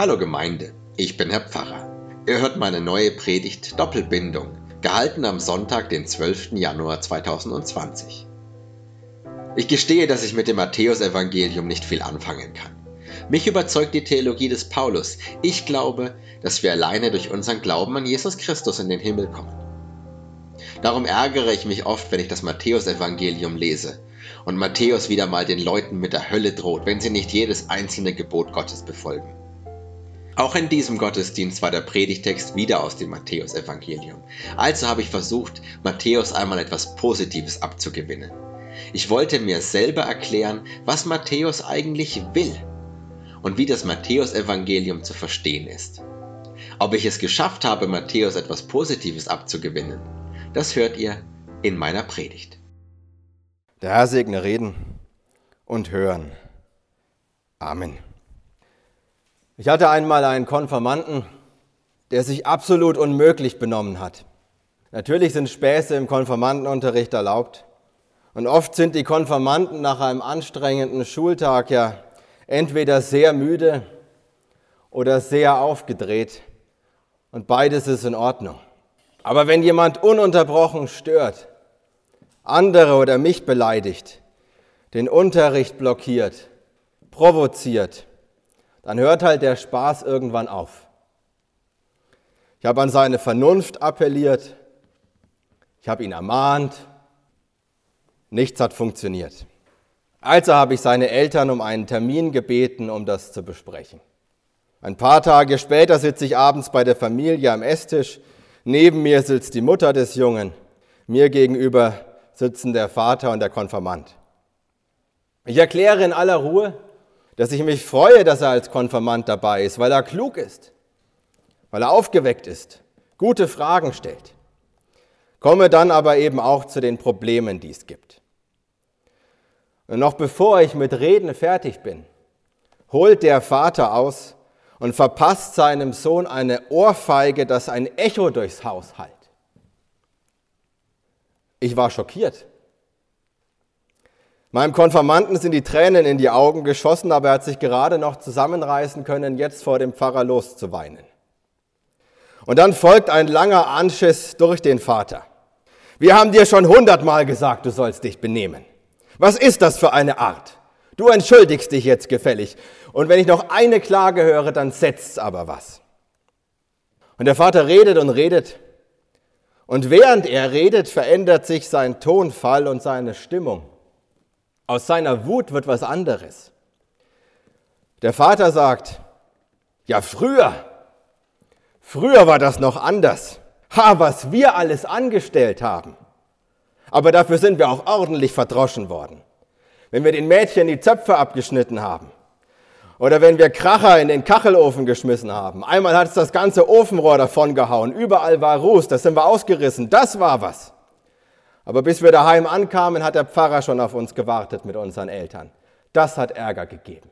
Hallo Gemeinde, ich bin Herr Pfarrer. Ihr hört meine neue Predigt Doppelbindung, gehalten am Sonntag, den 12. Januar 2020. Ich gestehe, dass ich mit dem Matthäusevangelium nicht viel anfangen kann. Mich überzeugt die Theologie des Paulus. Ich glaube, dass wir alleine durch unseren Glauben an Jesus Christus in den Himmel kommen. Darum ärgere ich mich oft, wenn ich das Matthäusevangelium lese und Matthäus wieder mal den Leuten mit der Hölle droht, wenn sie nicht jedes einzelne Gebot Gottes befolgen. Auch in diesem Gottesdienst war der Predigtext wieder aus dem Matthäusevangelium. Also habe ich versucht, Matthäus einmal etwas Positives abzugewinnen. Ich wollte mir selber erklären, was Matthäus eigentlich will und wie das Matthäusevangelium zu verstehen ist. Ob ich es geschafft habe, Matthäus etwas Positives abzugewinnen, das hört ihr in meiner Predigt. Der Herr segne Reden und Hören. Amen. Ich hatte einmal einen Konfirmanden, der sich absolut unmöglich benommen hat. Natürlich sind Späße im Konfirmandenunterricht erlaubt. Und oft sind die Konfirmanden nach einem anstrengenden Schultag ja entweder sehr müde oder sehr aufgedreht. Und beides ist in Ordnung. Aber wenn jemand ununterbrochen stört, andere oder mich beleidigt, den Unterricht blockiert, provoziert, dann hört halt der Spaß irgendwann auf. Ich habe an seine Vernunft appelliert, ich habe ihn ermahnt, nichts hat funktioniert. Also habe ich seine Eltern um einen Termin gebeten, um das zu besprechen. Ein paar Tage später sitze ich abends bei der Familie am Esstisch. Neben mir sitzt die Mutter des Jungen. Mir gegenüber sitzen der Vater und der Konfirmand. Ich erkläre in aller Ruhe, dass ich mich freue, dass er als Konfirmand dabei ist, weil er klug ist, weil er aufgeweckt ist, gute Fragen stellt. Komme dann aber eben auch zu den Problemen, die es gibt. Und noch bevor ich mit Reden fertig bin, holt der Vater aus und verpasst seinem Sohn eine Ohrfeige, das ein Echo durchs Haus hallt. Ich war schockiert. Meinem Konfirmanden sind die Tränen in die Augen geschossen, aber er hat sich gerade noch zusammenreißen können, jetzt vor dem Pfarrer loszuweinen. Und dann folgt ein langer Anschiss durch den Vater. Wir haben dir schon hundertmal gesagt, du sollst dich benehmen. Was ist das für eine Art? Du entschuldigst dich jetzt gefällig. Und wenn ich noch eine Klage höre, dann setzt's aber was. Und der Vater redet und redet. Und während er redet, verändert sich sein Tonfall und seine Stimmung. Aus seiner Wut wird was anderes. Der Vater sagt, ja früher, früher war das noch anders. Ha, was wir alles angestellt haben. Aber dafür sind wir auch ordentlich verdroschen worden. Wenn wir den Mädchen die Zöpfe abgeschnitten haben. Oder wenn wir Kracher in den Kachelofen geschmissen haben. Einmal hat es das ganze Ofenrohr davon gehauen. Überall war Ruß, das sind wir ausgerissen. Das war was. Aber bis wir daheim ankamen, hat der Pfarrer schon auf uns gewartet mit unseren Eltern. Das hat Ärger gegeben.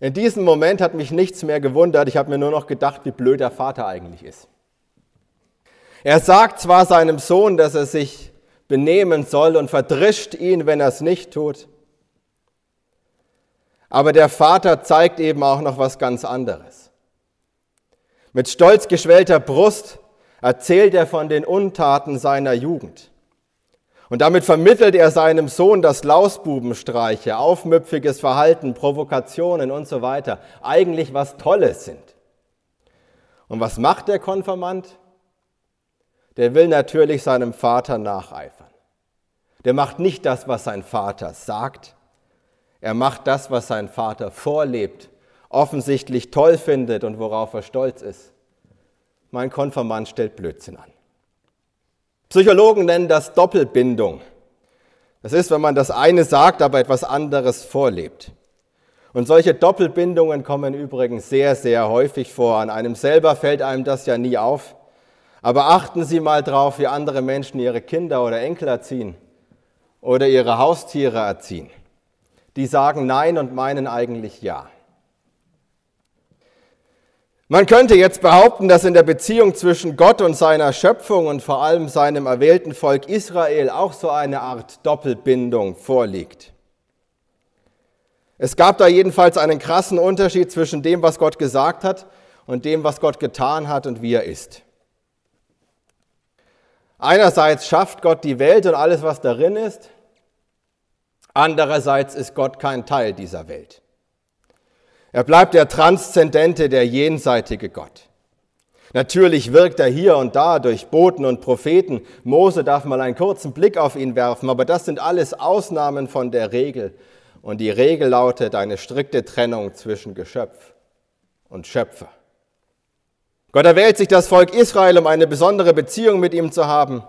In diesem Moment hat mich nichts mehr gewundert. Ich habe mir nur noch gedacht, wie blöd der Vater eigentlich ist. Er sagt zwar seinem Sohn, dass er sich benehmen soll und verdrischt ihn, wenn er es nicht tut. Aber der Vater zeigt eben auch noch was ganz anderes. Mit stolz geschwellter Brust erzählt er von den Untaten seiner Jugend. Und damit vermittelt er seinem Sohn, dass Lausbubenstreiche, aufmüpfiges Verhalten, Provokationen und so weiter eigentlich was Tolles sind. Und was macht der Konfirmand? Der will natürlich seinem Vater nacheifern. Der macht nicht das, was sein Vater sagt. Er macht das, was sein Vater vorlebt, offensichtlich toll findet und worauf er stolz ist mein Konfirmand stellt Blödsinn an. Psychologen nennen das Doppelbindung. Das ist, wenn man das eine sagt, aber etwas anderes vorlebt. Und solche Doppelbindungen kommen übrigens sehr, sehr häufig vor. An einem selber fällt einem das ja nie auf. Aber achten Sie mal drauf, wie andere Menschen ihre Kinder oder Enkel erziehen oder ihre Haustiere erziehen. Die sagen Nein und meinen eigentlich Ja. Man könnte jetzt behaupten, dass in der Beziehung zwischen Gott und seiner Schöpfung und vor allem seinem erwählten Volk Israel auch so eine Art Doppelbindung vorliegt. Es gab da jedenfalls einen krassen Unterschied zwischen dem, was Gott gesagt hat und dem, was Gott getan hat und wie er ist. Einerseits schafft Gott die Welt und alles, was darin ist. Andererseits ist Gott kein Teil dieser Welt. Er bleibt der transzendente, der jenseitige Gott. Natürlich wirkt er hier und da durch Boten und Propheten. Mose darf mal einen kurzen Blick auf ihn werfen, aber das sind alles Ausnahmen von der Regel. Und die Regel lautet eine strikte Trennung zwischen Geschöpf und Schöpfer. Gott erwählt sich das Volk Israel, um eine besondere Beziehung mit ihm zu haben.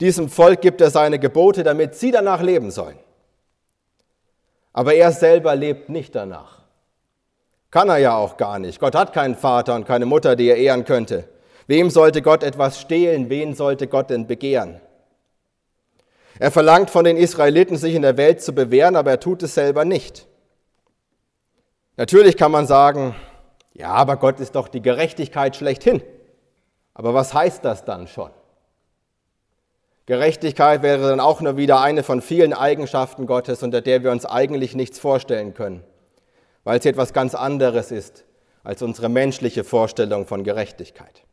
Diesem Volk gibt er seine Gebote, damit sie danach leben sollen. Aber er selber lebt nicht danach. Kann er ja auch gar nicht. Gott hat keinen Vater und keine Mutter, die er ehren könnte. Wem sollte Gott etwas stehlen? Wen sollte Gott denn begehren? Er verlangt von den Israeliten, sich in der Welt zu bewähren, aber er tut es selber nicht. Natürlich kann man sagen, ja, aber Gott ist doch die Gerechtigkeit schlechthin. Aber was heißt das dann schon? Gerechtigkeit wäre dann auch nur wieder eine von vielen Eigenschaften Gottes, unter der wir uns eigentlich nichts vorstellen können weil sie etwas ganz anderes ist als unsere menschliche Vorstellung von Gerechtigkeit.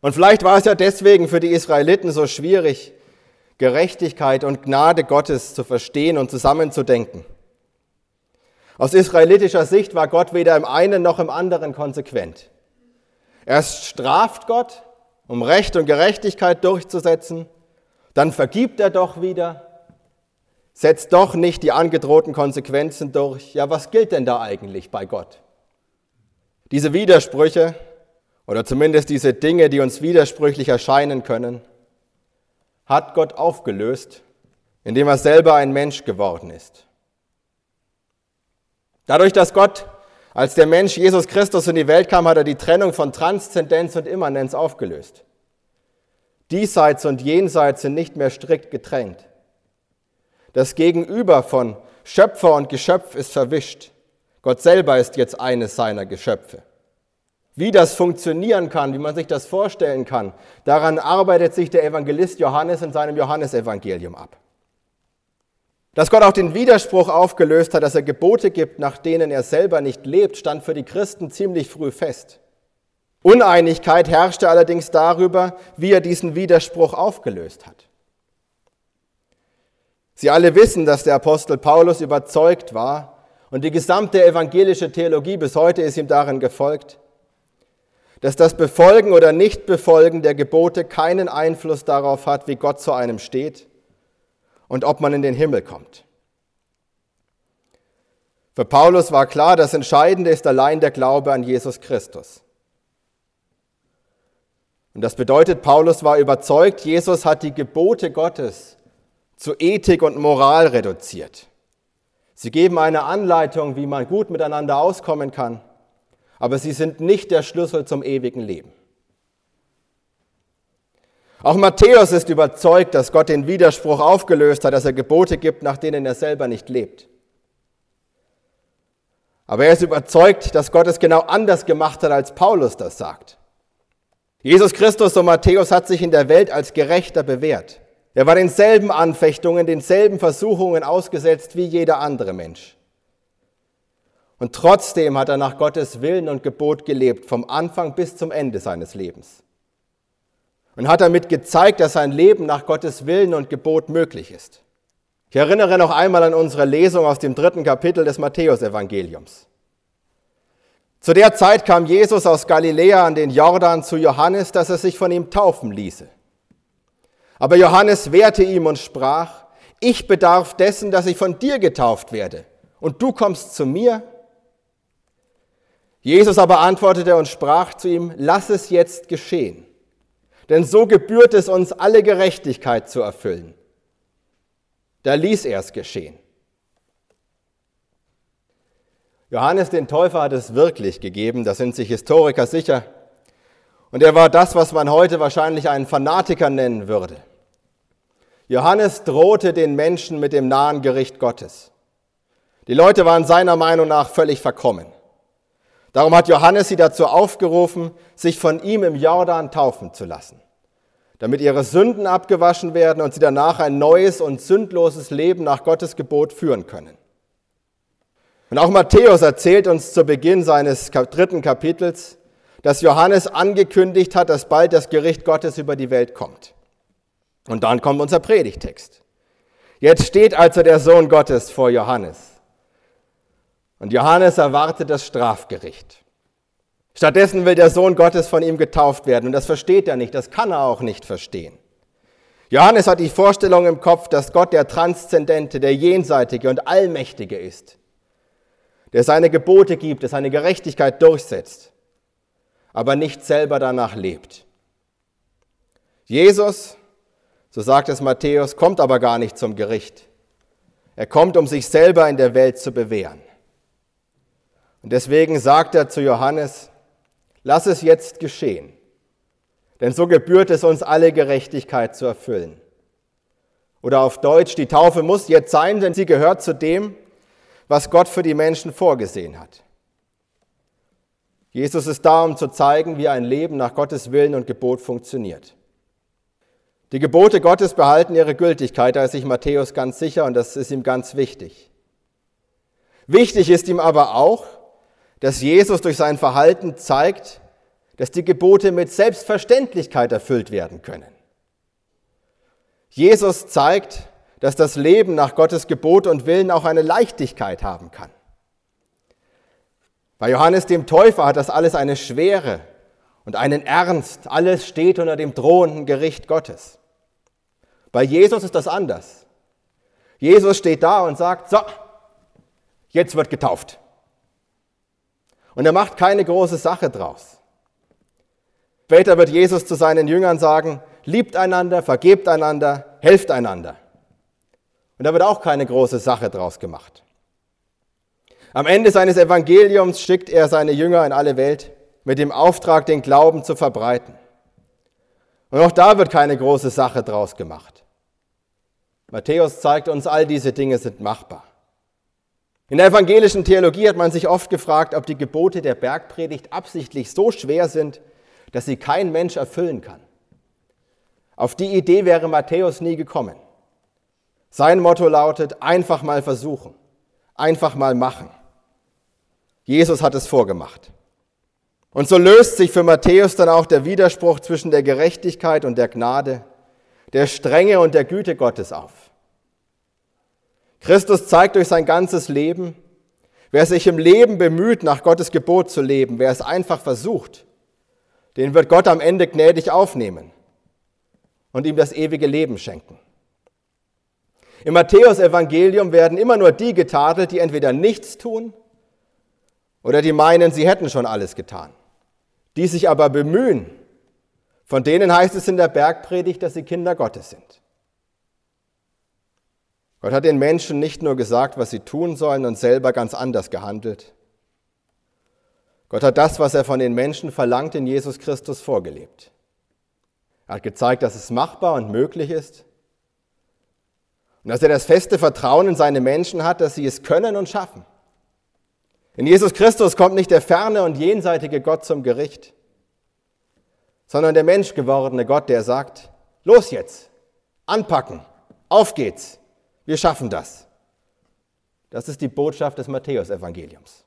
Und vielleicht war es ja deswegen für die Israeliten so schwierig, Gerechtigkeit und Gnade Gottes zu verstehen und zusammenzudenken. Aus israelitischer Sicht war Gott weder im einen noch im anderen konsequent. Erst straft Gott, um Recht und Gerechtigkeit durchzusetzen, dann vergibt er doch wieder setzt doch nicht die angedrohten Konsequenzen durch. Ja, was gilt denn da eigentlich bei Gott? Diese Widersprüche oder zumindest diese Dinge, die uns widersprüchlich erscheinen können, hat Gott aufgelöst, indem er selber ein Mensch geworden ist. Dadurch, dass Gott als der Mensch Jesus Christus in die Welt kam, hat er die Trennung von Transzendenz und Immanenz aufgelöst. Diesseits und Jenseits sind nicht mehr strikt getrennt. Das Gegenüber von Schöpfer und Geschöpf ist verwischt. Gott selber ist jetzt eines seiner Geschöpfe. Wie das funktionieren kann, wie man sich das vorstellen kann, daran arbeitet sich der Evangelist Johannes in seinem Johannesevangelium ab. Dass Gott auch den Widerspruch aufgelöst hat, dass er Gebote gibt, nach denen er selber nicht lebt, stand für die Christen ziemlich früh fest. Uneinigkeit herrschte allerdings darüber, wie er diesen Widerspruch aufgelöst hat. Sie alle wissen, dass der Apostel Paulus überzeugt war und die gesamte evangelische Theologie bis heute ist ihm darin gefolgt, dass das Befolgen oder Nichtbefolgen der Gebote keinen Einfluss darauf hat, wie Gott zu einem steht und ob man in den Himmel kommt. Für Paulus war klar, das Entscheidende ist allein der Glaube an Jesus Christus. Und das bedeutet, Paulus war überzeugt, Jesus hat die Gebote Gottes zu Ethik und Moral reduziert. Sie geben eine Anleitung, wie man gut miteinander auskommen kann, aber sie sind nicht der Schlüssel zum ewigen Leben. Auch Matthäus ist überzeugt, dass Gott den Widerspruch aufgelöst hat, dass er Gebote gibt, nach denen er selber nicht lebt. Aber er ist überzeugt, dass Gott es genau anders gemacht hat, als Paulus das sagt. Jesus Christus und Matthäus hat sich in der Welt als Gerechter bewährt. Er war denselben Anfechtungen, denselben Versuchungen ausgesetzt wie jeder andere Mensch. Und trotzdem hat er nach Gottes Willen und Gebot gelebt, vom Anfang bis zum Ende seines Lebens. Und hat damit gezeigt, dass sein Leben nach Gottes Willen und Gebot möglich ist. Ich erinnere noch einmal an unsere Lesung aus dem dritten Kapitel des Matthäusevangeliums. Zu der Zeit kam Jesus aus Galiläa an den Jordan zu Johannes, dass er sich von ihm taufen ließe. Aber Johannes wehrte ihm und sprach, ich bedarf dessen, dass ich von dir getauft werde, und du kommst zu mir? Jesus aber antwortete und sprach zu ihm, lass es jetzt geschehen, denn so gebührt es uns, alle Gerechtigkeit zu erfüllen. Da ließ er es geschehen. Johannes den Täufer hat es wirklich gegeben, da sind sich Historiker sicher. Und er war das, was man heute wahrscheinlich einen Fanatiker nennen würde. Johannes drohte den Menschen mit dem nahen Gericht Gottes. Die Leute waren seiner Meinung nach völlig verkommen. Darum hat Johannes sie dazu aufgerufen, sich von ihm im Jordan taufen zu lassen, damit ihre Sünden abgewaschen werden und sie danach ein neues und sündloses Leben nach Gottes Gebot führen können. Und auch Matthäus erzählt uns zu Beginn seines dritten Kapitels, dass Johannes angekündigt hat, dass bald das Gericht Gottes über die Welt kommt. Und dann kommt unser Predigtext. Jetzt steht also der Sohn Gottes vor Johannes. Und Johannes erwartet das Strafgericht. Stattdessen will der Sohn Gottes von ihm getauft werden. Und das versteht er nicht, das kann er auch nicht verstehen. Johannes hat die Vorstellung im Kopf, dass Gott der Transzendente, der Jenseitige und Allmächtige ist, der seine Gebote gibt, der seine Gerechtigkeit durchsetzt, aber nicht selber danach lebt. Jesus, so sagt es Matthäus, kommt aber gar nicht zum Gericht. Er kommt, um sich selber in der Welt zu bewähren. Und deswegen sagt er zu Johannes, lass es jetzt geschehen denn so gebührt es uns alle Gerechtigkeit zu erfüllen. Oder auf Deutsch, die Taufe muss jetzt sein, denn sie gehört zu dem, was Gott für die Menschen vorgesehen hat. Jesus ist da, um zu zeigen, wie ein Leben nach Gottes Willen und Gebot funktioniert. Die Gebote Gottes behalten ihre Gültigkeit, da ist sich Matthäus ganz sicher und das ist ihm ganz wichtig. Wichtig ist ihm aber auch, dass Jesus durch sein Verhalten zeigt, dass die Gebote mit Selbstverständlichkeit erfüllt werden können. Jesus zeigt, dass das Leben nach Gottes Gebot und Willen auch eine Leichtigkeit haben kann. Bei Johannes dem Täufer hat das alles eine Schwere und einen Ernst. Alles steht unter dem drohenden Gericht Gottes. Bei Jesus ist das anders. Jesus steht da und sagt, so, jetzt wird getauft. Und er macht keine große Sache draus. Später wird Jesus zu seinen Jüngern sagen, liebt einander, vergebt einander, helft einander. Und da wird auch keine große Sache draus gemacht. Am Ende seines Evangeliums schickt er seine Jünger in alle Welt mit dem Auftrag, den Glauben zu verbreiten. Und auch da wird keine große Sache draus gemacht. Matthäus zeigt uns, all diese Dinge sind machbar. In der evangelischen Theologie hat man sich oft gefragt, ob die Gebote der Bergpredigt absichtlich so schwer sind, dass sie kein Mensch erfüllen kann. Auf die Idee wäre Matthäus nie gekommen. Sein Motto lautet, einfach mal versuchen, einfach mal machen. Jesus hat es vorgemacht. Und so löst sich für Matthäus dann auch der Widerspruch zwischen der Gerechtigkeit und der Gnade, der Strenge und der Güte Gottes auf. Christus zeigt durch sein ganzes Leben, wer sich im Leben bemüht, nach Gottes Gebot zu leben, wer es einfach versucht, den wird Gott am Ende gnädig aufnehmen und ihm das ewige Leben schenken. Im Matthäusevangelium werden immer nur die getadelt, die entweder nichts tun oder die meinen, sie hätten schon alles getan. Die sich aber bemühen, von denen heißt es in der Bergpredigt, dass sie Kinder Gottes sind. Gott hat den Menschen nicht nur gesagt, was sie tun sollen und selber ganz anders gehandelt. Gott hat das, was er von den Menschen verlangt, in Jesus Christus vorgelebt. Er hat gezeigt, dass es machbar und möglich ist und dass er das feste Vertrauen in seine Menschen hat, dass sie es können und schaffen. In Jesus Christus kommt nicht der ferne und jenseitige Gott zum Gericht, sondern der menschgewordene Gott, der sagt, los jetzt, anpacken, auf geht's, wir schaffen das. Das ist die Botschaft des Matthäusevangeliums.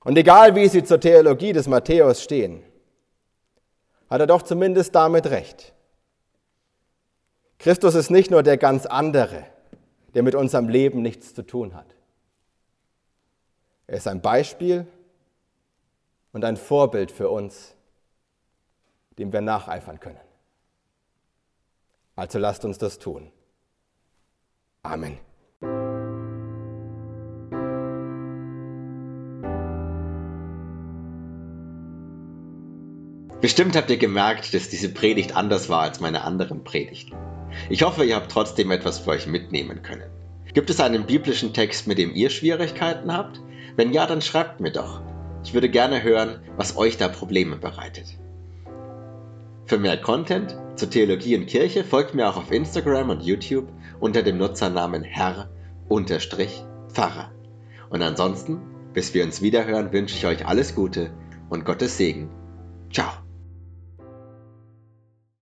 Und egal wie sie zur Theologie des Matthäus stehen, hat er doch zumindest damit recht. Christus ist nicht nur der ganz andere, der mit unserem Leben nichts zu tun hat. Er ist ein Beispiel und ein Vorbild für uns, dem wir nacheifern können. Also lasst uns das tun. Amen. Bestimmt habt ihr gemerkt, dass diese Predigt anders war als meine anderen Predigten. Ich hoffe, ihr habt trotzdem etwas für euch mitnehmen können. Gibt es einen biblischen Text, mit dem ihr Schwierigkeiten habt? Wenn ja, dann schreibt mir doch. Ich würde gerne hören, was euch da Probleme bereitet. Für mehr Content zur Theologie und Kirche folgt mir auch auf Instagram und YouTube unter dem Nutzernamen Herr-Pfarrer. Und ansonsten, bis wir uns wiederhören, wünsche ich euch alles Gute und Gottes Segen. Ciao.